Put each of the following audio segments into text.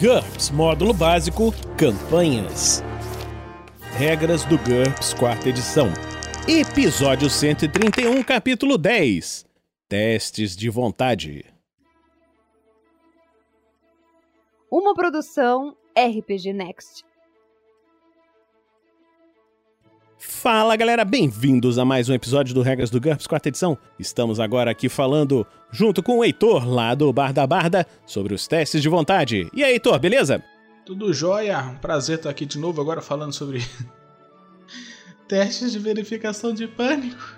GURPS Módulo Básico Campanhas. Regras do GURPS Quarta Edição. Episódio 131, capítulo 10. Testes de vontade. Uma produção RPG Next. Fala galera, bem-vindos a mais um episódio do Regras do GURPS Quarta Edição. Estamos agora aqui falando, junto com o Heitor, lá do Bar da Barda, sobre os testes de vontade. E aí, Heitor, beleza? Tudo jóia, prazer estar aqui de novo agora falando sobre testes de verificação de pânico.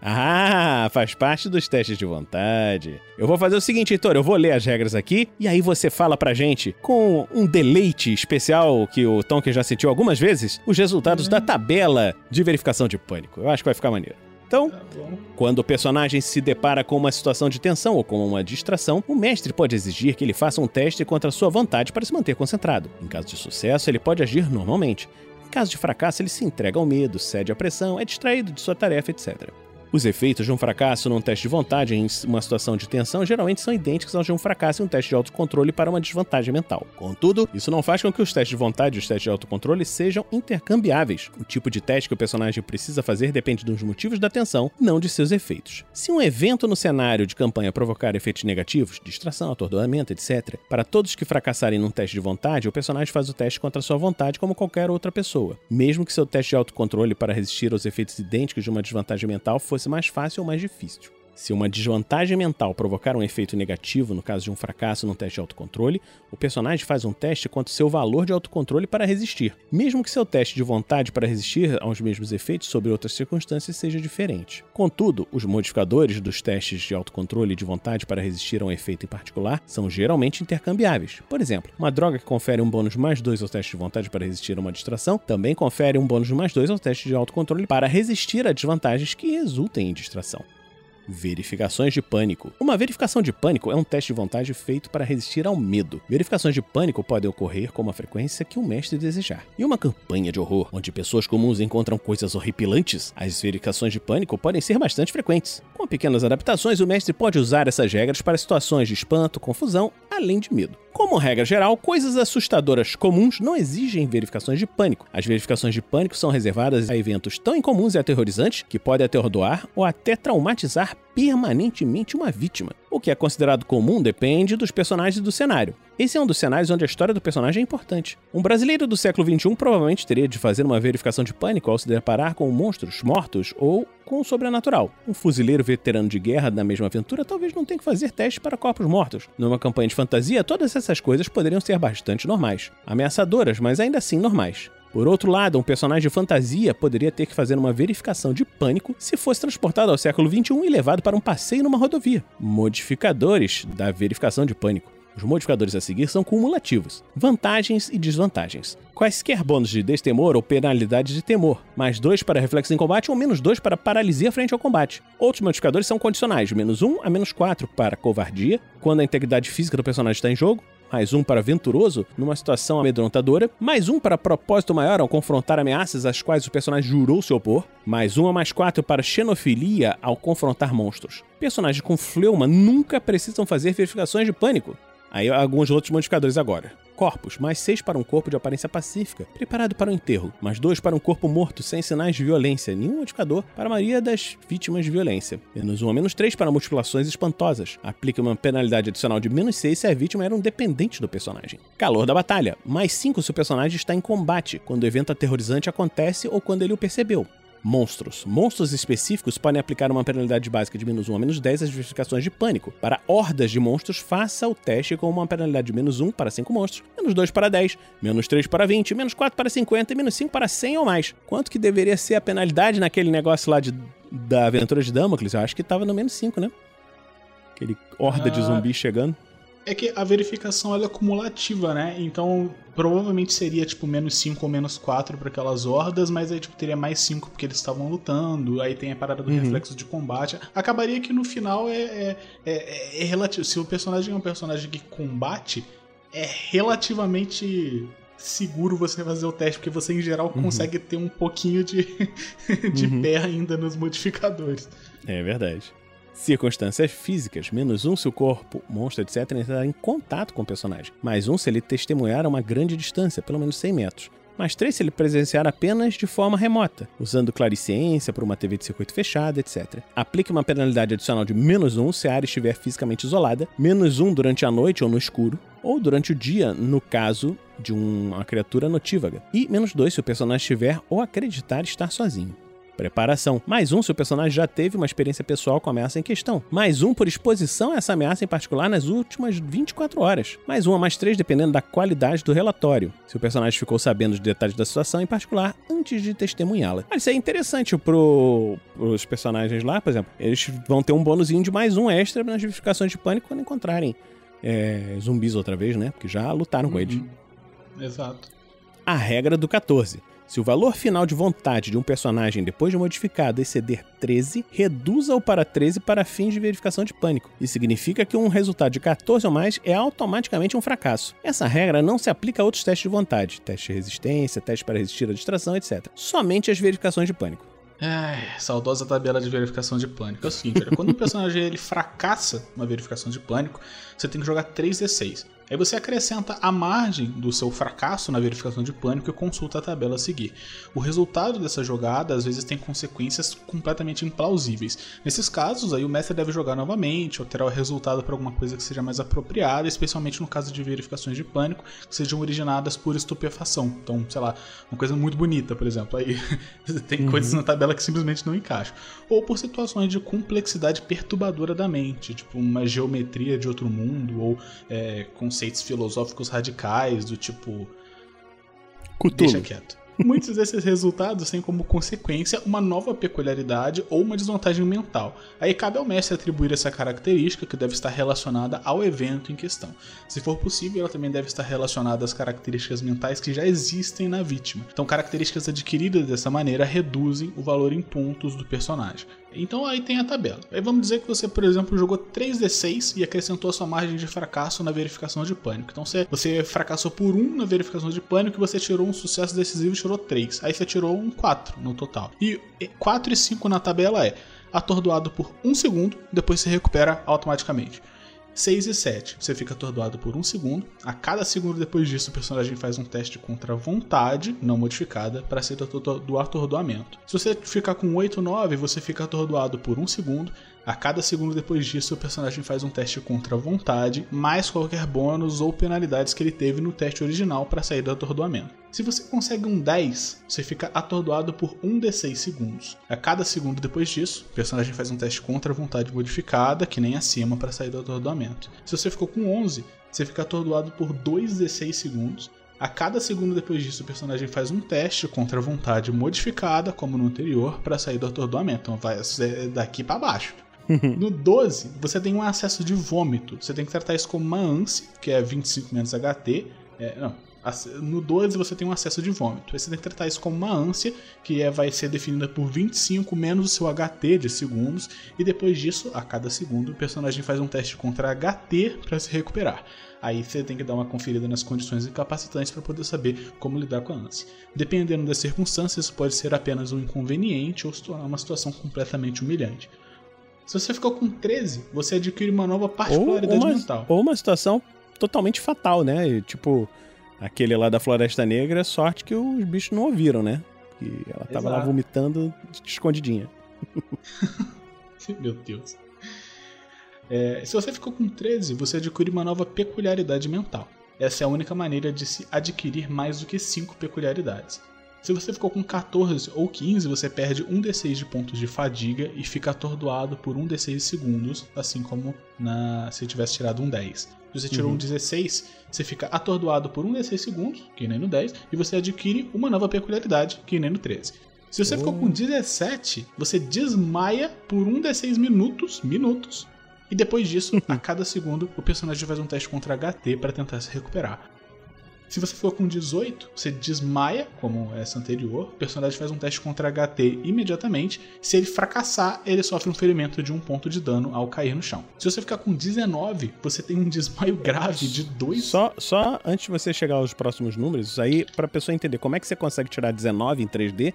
Ah, faz parte dos testes de vontade. Eu vou fazer o seguinte, Heitor, eu vou ler as regras aqui e aí você fala pra gente, com um deleite especial que o Tonkin já sentiu algumas vezes, os resultados da tabela de verificação de pânico. Eu acho que vai ficar maneiro. Então, Tá quando o personagem se depara com uma situação de tensão ou com uma distração, o mestre pode exigir que ele faça um teste contra sua vontade para se manter concentrado. Em caso de sucesso, ele pode agir normalmente. Em caso de fracasso, ele se entrega ao medo, cede à pressão, é distraído de sua tarefa, etc. Os efeitos de um fracasso num teste de vontade em uma situação de tensão geralmente são idênticos aos de um fracasso em um teste de autocontrole para uma desvantagem mental. Contudo, isso não faz com que os testes de vontade e os testes de autocontrole sejam intercambiáveis. O tipo de teste que o personagem precisa fazer depende dos motivos da tensão, não de seus efeitos. Se um evento no cenário de campanha provocar efeitos negativos, distração, atordoamento, etc., para todos que fracassarem num teste de vontade, o personagem faz o teste contra sua vontade como qualquer outra pessoa, mesmo que seu teste de autocontrole para resistir aos efeitos idênticos de uma desvantagem mental fosse mais fácil ou mais difícil. Se uma desvantagem mental provocar um efeito negativo, no caso de um fracasso no teste de autocontrole, o personagem faz um teste contra o seu valor de autocontrole para resistir, mesmo que seu teste de vontade para resistir aos mesmos efeitos sob outras circunstâncias seja diferente. Contudo, os modificadores dos testes de autocontrole e de vontade para resistir a um efeito em particular são geralmente intercambiáveis. Por exemplo, uma droga que confere um bônus mais 2 ao teste de vontade para resistir a uma distração também confere um bônus mais 2 ao teste de autocontrole para resistir a desvantagens que resultem em distração. Verificações de pânico. Uma verificação de pânico é um teste de vontade feito para resistir ao medo. Verificações de pânico podem ocorrer com uma frequência que o mestre desejar. Em uma campanha de horror, onde pessoas comuns encontram coisas horripilantes, as verificações de pânico podem ser bastante frequentes. Com pequenas adaptações, o mestre pode usar essas regras para situações de espanto, confusão, além de medo. Como regra geral, coisas assustadoras comuns não exigem verificações de pânico. As verificações de pânico são reservadas a eventos tão incomuns e aterrorizantes que podem atordoar ou até traumatizar permanentemente uma vítima. O que é considerado comum depende dos personagens e do cenário. Esse é um dos cenários onde a história do personagem é importante. Um brasileiro do século XXI provavelmente teria de fazer uma verificação de pânico ao se deparar com monstros mortos ou com o sobrenatural. Um fuzileiro veterano de guerra na mesma aventura talvez não tenha que fazer testes para corpos mortos. Numa campanha de fantasia, todas essas coisas poderiam ser bastante normais. Ameaçadoras, mas ainda assim normais. Por outro lado, um personagem de fantasia poderia ter que fazer uma verificação de pânico se fosse transportado ao século XXI e levado para um passeio numa rodovia. Modificadores da verificação de pânico. Os modificadores a seguir são cumulativos, vantagens e desvantagens. Quaisquer bônus de destemor ou penalidades de temor, mais 2 para reflexo em combate ou menos 2 para paralisia frente ao combate. Outros modificadores são condicionais, menos 1 a menos 4 para covardia, quando a integridade física do personagem está em jogo, mais um para venturoso numa situação amedrontadora, mais um para propósito maior ao confrontar ameaças às quais o personagem jurou se opor, mais um a mais quatro para xenofilia ao confrontar monstros. Personagens com fleuma nunca precisam fazer verificações de pânico. Aí alguns outros modificadores agora. Corpos, mais 6 para um corpo de aparência pacífica, preparado para o enterro, mais 2 para um corpo morto sem sinais de violência, nenhum modificador para a maioria das vítimas de violência. Menos 1 a menos 3 para mutilações espantosas. Aplica uma penalidade adicional de menos 6 se a vítima era um dependente do personagem. Calor da batalha, mais 5 se o personagem está em combate, quando o evento aterrorizante acontece ou quando ele o percebeu. Monstros. Monstros específicos podem aplicar uma penalidade básica de menos 1 a menos 10 às verificações de pânico. Para hordas de monstros, faça o teste com uma penalidade de menos 1 para 5 monstros, menos 2 para 10, menos 3 para 20, menos 4 para 50 e menos 5 para 100 ou mais. Quanto que deveria ser a penalidade naquele negócio lá de, da aventura de Damocles? Eu acho que tava no menos 5, né? Aquele horda de Ah. zumbis chegando. É que a verificação ela é cumulativa, né? Então provavelmente seria tipo menos 5 ou menos 4 para aquelas hordas, mas aí tipo teria mais 5 porque eles estavam lutando, aí tem a parada do Uhum. reflexo de combate. Acabaria que no final é, é, é, é relativo. Se o personagem é um personagem que combate, é relativamente seguro você fazer o teste, porque você em geral Uhum. consegue ter um pouquinho de, de Uhum. pé ainda nos modificadores. É verdade. Circunstâncias físicas, menos um se o corpo, monstro, etc. entrar em contato com o personagem. Mais um se ele testemunhar a uma grande distância, pelo menos 100 metros mais três se ele presenciar apenas de forma remota, usando clariciência por uma TV de circuito fechado, etc. Aplique uma penalidade adicional de menos um se a área estiver fisicamente isolada, menos um durante a noite ou no escuro, ou durante o dia, no caso de uma criatura notívaga, e menos dois se o personagem estiver ou acreditar estar sozinho. Preparação. Mais um se o personagem já teve uma experiência pessoal com a ameaça em questão. Mais um por exposição a essa ameaça em particular nas últimas 24 horas. Mais um a mais três dependendo da qualidade do relatório. Se o personagem ficou sabendo os detalhes da situação em particular antes de testemunhá-la. Mas isso é interessante pro, pros personagens lá, por exemplo. Eles vão ter um bônusinho de mais um extra nas justificações de pânico quando encontrarem é, zumbis outra vez, né? Porque já lutaram uhum. com eles. Exato. A regra do 14. Se o valor final de vontade de um personagem depois de modificado exceder 13, reduza-o para 13 para fins de verificação de pânico. Isso significa que um resultado de 14 ou mais é automaticamente um fracasso. Essa regra não se aplica a outros testes de vontade, teste de resistência, teste para resistir à distração, etc. Somente às verificações de pânico. É, saudosa tabela de verificação de pânico. É o seguinte, quando um personagem ele fracassa uma verificação de pânico, você tem que jogar 3d6. Aí você acrescenta a margem do seu fracasso na verificação de pânico e consulta a tabela a seguir. O resultado dessa jogada às vezes tem consequências completamente implausíveis. Nesses casos, aí o mestre deve jogar novamente, alterar o resultado para alguma coisa que seja mais apropriada, especialmente no caso de verificações de pânico que sejam originadas por estupefação. Então, sei lá, uma coisa muito bonita, por exemplo, aí tem uhum. coisas na tabela que simplesmente não encaixam. Ou por situações de complexidade perturbadora da mente, tipo uma geometria de outro mundo ou é, conceitos filosóficos radicais do tipo. Cthulhu. Deixa quieto. Muitos desses resultados têm como consequência uma nova peculiaridade ou uma desvantagem mental. Aí cabe ao mestre atribuir essa característica que deve estar relacionada ao evento em questão. Se for possível, ela também deve estar relacionada às características mentais que já existem na vítima. Então, características adquiridas dessa maneira reduzem o valor em pontos do personagem. Então aí tem a tabela. Aí vamos dizer que você, por exemplo, jogou 3d6 e acrescentou a sua margem de fracasso na verificação de pânico. Então você, você fracassou por 1 na verificação de pânico e você tirou um sucesso decisivo e tirou 3. Aí você tirou um 4 no total. E 4 e 5 na tabela é atordoado por 1 segundo, depois se recupera automaticamente. 6 e 7. Você fica atordoado por um segundo. A cada segundo depois disso, o personagem faz um teste contra vontade, não modificada, para sair do atordoamento. Se você ficar com 8 ou 9, você fica atordoado por um segundo. A cada segundo depois disso, o personagem faz um teste contra vontade, mais qualquer bônus ou penalidades que ele teve no teste original para sair do atordoamento. Se você consegue um 10, você fica atordoado por 1d6 segundos. A cada segundo depois disso, o personagem faz um teste contra vontade modificada, que nem acima, para sair do atordoamento. Se você ficou com 11, você fica atordoado por 2d6 segundos. A cada segundo depois disso, o personagem faz um teste contra vontade modificada, como no anterior, para sair do atordoamento. Então vai daqui para baixo. No 12, você tem um acesso de vômito. Você tem que tratar isso como uma ânsia, que é 25 menos HT. É, não, no 12 você tem um acesso de vômito. Aí você tem que tratar isso como uma ânsia, que é, vai ser definida por 25 menos o seu HT de segundos. E depois disso, a cada segundo, o personagem faz um teste contra HT para se recuperar. Aí você tem que dar uma conferida nas condições incapacitantes para poder saber como lidar com a ânsia. Dependendo das circunstâncias, isso pode ser apenas um inconveniente ou se tornar uma situação completamente humilhante. Se você ficou com 13, você adquire uma nova particularidade ou uma, mental. Ou uma situação totalmente fatal, né? Tipo, aquele lá da Floresta Negra, sorte que os bichos não ouviram, né? Que ela tava Exato. lá vomitando escondidinha. Meu Deus. É, se você ficou com 13, você adquire uma nova peculiaridade mental. Essa é a única maneira de se adquirir mais do que 5 peculiaridades. Se você ficou com 14 ou 15, você perde 1 d6 de pontos de fadiga e fica atordoado por 1 d6 segundos, assim como na se tivesse tirado um 10. Se você tirou uhum. um 16, você fica atordoado por 1 d6 segundos, que nem no 10, e você adquire uma nova peculiaridade, que nem no 13. Se você oh. ficou com 17, você desmaia por 1 d6 minutos, minutos, e depois disso, a cada segundo, o personagem faz um teste contra HT para tentar se recuperar. Se você for com 18, você desmaia, como essa anterior. O personagem faz um teste contra HT imediatamente. Se ele fracassar, ele sofre um ferimento de um ponto de dano ao cair no chão. Se você ficar com 19, você tem um desmaio grave de 2. Só, só antes de você chegar aos próximos números, aí, pra pessoa entender como é que você consegue tirar 19 em 3D,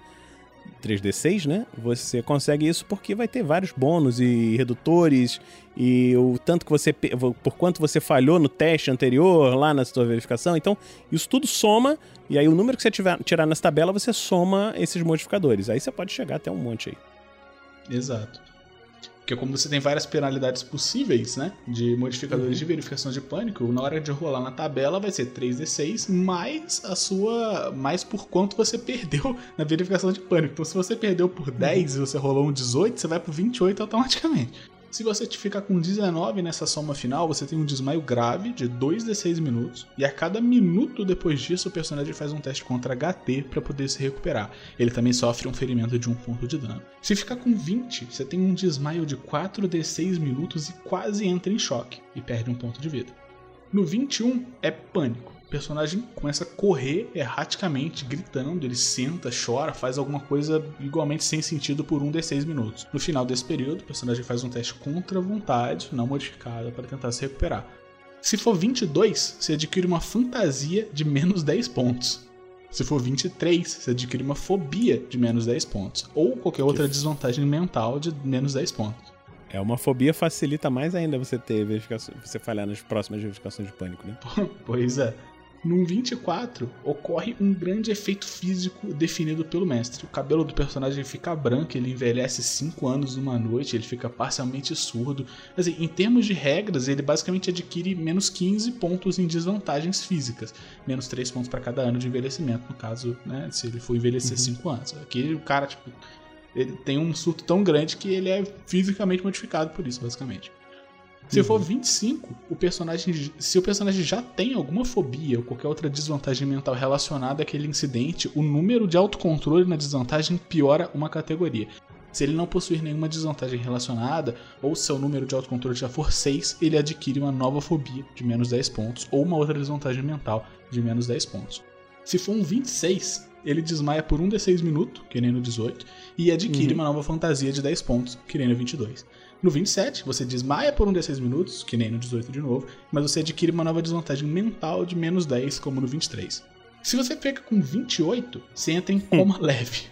3d6, né? Você consegue isso porque vai ter vários bônus e redutores e o tanto que você por quanto você falhou no teste anterior lá na sua verificação. Então, isso tudo soma e aí o número que você tiver, tirar nessa tabela, você soma esses modificadores. Aí você pode chegar até um monte aí. Exato. Porque como você tem várias penalidades possíveis, né? De modificadores uhum. de verificação de pânico, na hora de rolar na tabela vai ser 3d6 mais a sua. mais por quanto você perdeu na verificação de pânico. Então se você perdeu por 10 uhum. e você rolou um 18, você vai pro 28 automaticamente. Se você ficar com 19 nessa soma final, você tem um desmaio grave de 2d6 minutos, e a cada minuto depois disso o personagem faz um teste contra HT para poder se recuperar. Ele também sofre um ferimento de um ponto de dano. Se ficar com 20, você tem um desmaio de 4d6 minutos e quase entra em choque e perde um ponto de vida. No 21 é pânico personagem começa a correr erraticamente, gritando, ele senta, chora, faz alguma coisa igualmente sem sentido por um de seis minutos. No final desse período, o personagem faz um teste contra a vontade, não modificada, para tentar se recuperar. Se for 22, você adquire uma fantasia de menos 10 pontos. Se for 23, você adquire uma fobia de menos 10 pontos. Ou qualquer outra desvantagem mental de menos 10 pontos. É, uma fobia facilita mais ainda você ter verificação, você falhar nas próximas verificações de pânico, né? pois é. Num 24, ocorre um grande efeito físico definido pelo mestre. O cabelo do personagem fica branco, ele envelhece 5 anos numa noite, ele fica parcialmente surdo. Assim, em termos de regras, ele basicamente adquire menos 15 pontos em desvantagens físicas. Menos 3 pontos para cada ano de envelhecimento, no caso, né, se ele for envelhecer 5 uhum. anos. Aqui o cara, tipo, ele tem um surto tão grande que ele é fisicamente modificado por isso, basicamente. Se uhum. for 25, o personagem, se o personagem já tem alguma fobia ou qualquer outra desvantagem mental relacionada àquele incidente, o número de autocontrole na desvantagem piora uma categoria. Se ele não possuir nenhuma desvantagem relacionada, ou seu número de autocontrole já for 6, ele adquire uma nova fobia de menos 10 pontos, ou uma outra desvantagem mental de menos 10 pontos. Se for um 26, ele desmaia por 1 d6 minuto, que nem no 18, e adquire uhum. uma nova fantasia de 10 pontos, que nem no 22. No 27, você desmaia por um desses minutos, que nem no 18 de novo, mas você adquire uma nova desvantagem mental de menos 10, como no 23. Se você pega com 28, você entra em coma leve.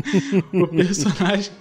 o personagem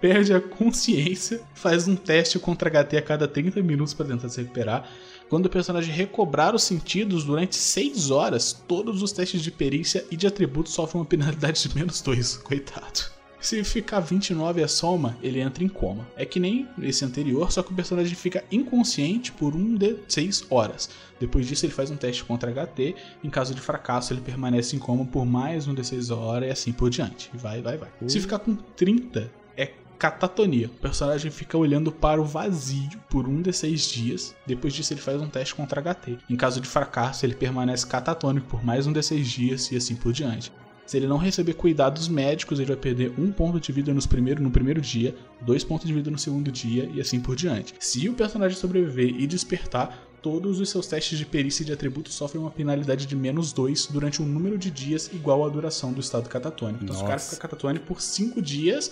perde a consciência, faz um teste contra HT a cada 30 minutos para tentar se recuperar. Quando o personagem recobrar os sentidos durante 6 horas, todos os testes de perícia e de atributos sofrem uma penalidade de menos 2. Coitado. Se ficar 29 a soma, ele entra em coma. É que nem esse anterior, só que o personagem fica inconsciente por um de 6 horas. Depois disso, ele faz um teste contra HT. Em caso de fracasso, ele permanece em coma por mais um de 6 horas e assim por diante. Vai, vai, vai. Se ficar com 30, é catatonia. O personagem fica olhando para o vazio por um de seis dias. Depois disso, ele faz um teste contra HT. Em caso de fracasso, ele permanece catatônico por mais um de seis dias e assim por diante. Se ele não receber cuidados médicos, ele vai perder um ponto de vida nos primeiro, no primeiro dia, dois pontos de vida no segundo dia e assim por diante. Se o personagem sobreviver e despertar, todos os seus testes de perícia e de atributos sofrem uma penalidade de menos 2 durante um número de dias igual à duração do estado catatônico. Então, Nossa. se o cara ficar catatônico por 5 dias,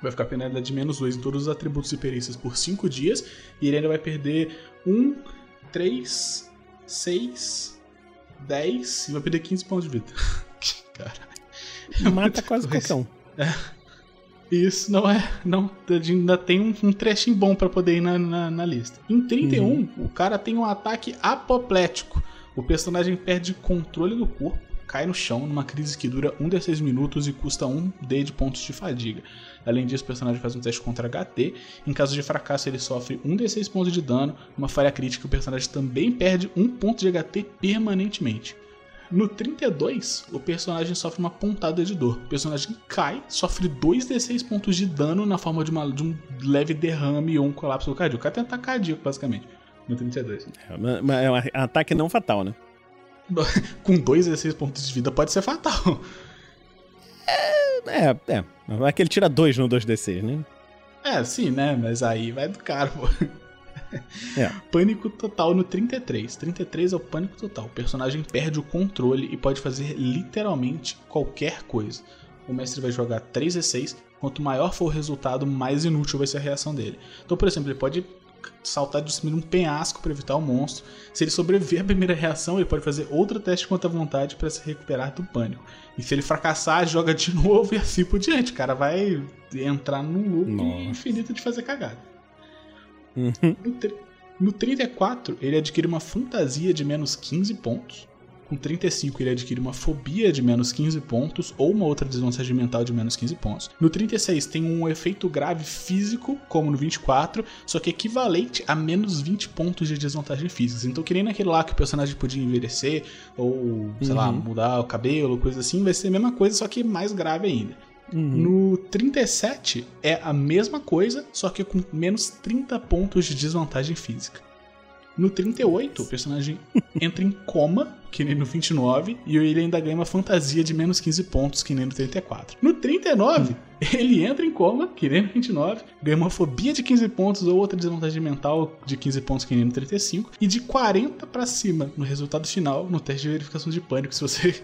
vai ficar penalidade de menos 2 em todos os atributos e perícias por 5 dias, e ele ainda vai perder 1, 3, 6, 10 e vai perder 15 pontos de vida. cara. Mata quase qualquer um. É. Isso não é. Não, ainda tem um, um trechinho bom para poder ir na, na, na, lista. Em 31, uhum. o cara tem um ataque apoplético. O personagem perde controle do corpo, cai no chão numa crise que dura 1 de 6 minutos e custa 1 D de pontos de fadiga. Além disso, o personagem faz um teste contra HT. Em caso de fracasso, ele sofre 1 de 6 pontos de dano. Uma falha crítica, o personagem também perde 1 ponto de HT permanentemente. No 32, o personagem sofre uma pontada de dor. O personagem cai, sofre 2d6 pontos de dano na forma de, uma, de um leve derrame ou um colapso cardíaco. O cara tem ataque cardíaco, basicamente. No 32. É, mas é um ataque não fatal, né? Com 2d6 pontos de vida pode ser fatal. É, é. é. Mas é que ele tira 2 no 2d6, né? É, sim, né? Mas aí vai do cara, pô. É. Pânico total no 33. 33 é o pânico total. O personagem perde o controle e pode fazer literalmente qualquer coisa. O mestre vai jogar 3 e 6. Quanto maior for o resultado, mais inútil vai ser a reação dele. Então, por exemplo, ele pode saltar de cima de um penhasco para evitar o monstro. Se ele sobreviver à primeira reação, ele pode fazer outro teste contra a vontade para se recuperar do pânico. E se ele fracassar, joga de novo e assim por diante. O cara vai entrar num loop Nossa. infinito de fazer cagada. Uhum. No, no 34, ele adquire uma fantasia de menos 15 pontos. Com 35, ele adquire uma fobia de menos 15 pontos ou uma outra desvantagem mental de menos 15 pontos. No 36, tem um efeito grave físico, como no 24, só que equivalente a menos 20 pontos de desvantagem física. Então, que nem naquele lá que o personagem podia envelhecer, ou, sei uhum. lá, mudar o cabelo, coisa assim, vai ser a mesma coisa, só que mais grave ainda. Uhum. No 37 é a mesma coisa, só que com menos 30 pontos de desvantagem física. No 38, o personagem entra em coma, que nem no 29, e ele ainda ganha uma fantasia de menos 15 pontos, que nem no 34. No 39, ele entra em coma, que nem no 29, ganha uma fobia de 15 pontos ou outra desvantagem mental de 15 pontos, que nem no 35, e de 40 para cima no resultado final, no teste de verificação de pânico, se você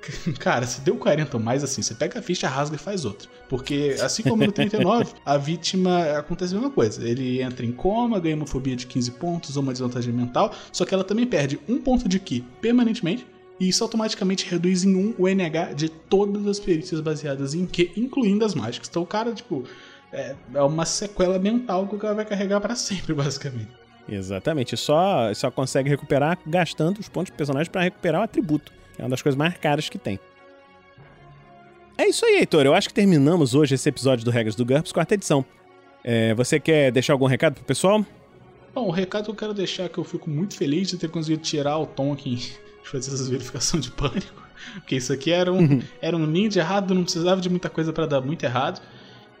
Cara, se deu 40 ou mais, assim, você pega a ficha, rasga e faz outra. Porque, assim como no 39, a vítima acontece a mesma coisa. Ele entra em coma, ganha uma fobia de 15 pontos ou uma desvantagem mental, só que ela também perde um ponto de Ki permanentemente. E isso automaticamente reduz em um o NH de todas as perícias baseadas em Ki, incluindo as mágicas. Então o cara, tipo, é, é uma sequela mental que o cara vai carregar para sempre, basicamente. Exatamente. Só, só consegue recuperar gastando os pontos do personagem para recuperar o atributo. É uma das coisas mais caras que tem. É isso aí, Heitor. Eu acho que terminamos hoje esse episódio do Regras do GURPS, quarta edição. É, você quer deixar algum recado pro pessoal? Bom, o recado que eu quero deixar é que eu fico muito feliz de ter conseguido tirar o Tom aqui de fazer essas verificações de pânico. Porque isso aqui era um, uhum. era um ninho de errado, não precisava de muita coisa para dar muito errado.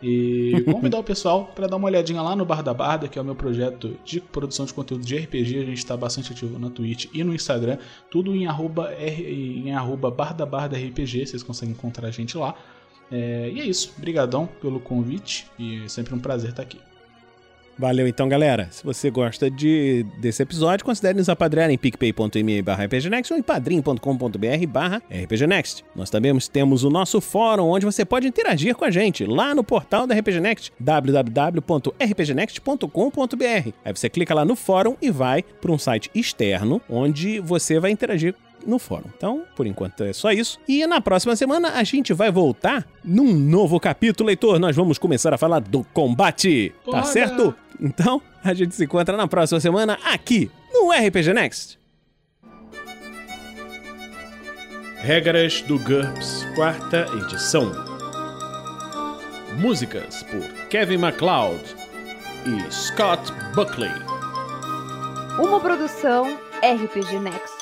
E convidar o pessoal para dar uma olhadinha lá no Bar da Barda, que é o meu projeto de produção de conteúdo de RPG. A gente está bastante ativo na Twitch e no Instagram, tudo em arroba, R, em arroba Barda Barda RPG, vocês conseguem encontrar a gente lá. É, e é isso, brigadão pelo convite e é sempre um prazer estar aqui. Valeu então, galera. Se você gosta de, desse episódio, considere nos apadrear em picpay.me barra rpgnext ou em padrim.com.br barra rpgnext. Nós também temos o nosso fórum, onde você pode interagir com a gente, lá no portal da RPGnext, www.rpgnext.com.br. Aí você clica lá no fórum e vai para um site externo, onde você vai interagir no fórum. Então, por enquanto é só isso. E na próxima semana a gente vai voltar num novo capítulo, leitor. Nós vamos começar a falar do combate. Tá certo? Então, a gente se encontra na próxima semana aqui no RPG Next. Regras do GURPS, quarta edição. Músicas por Kevin MacLeod e Scott Buckley. Uma produção RPG Next.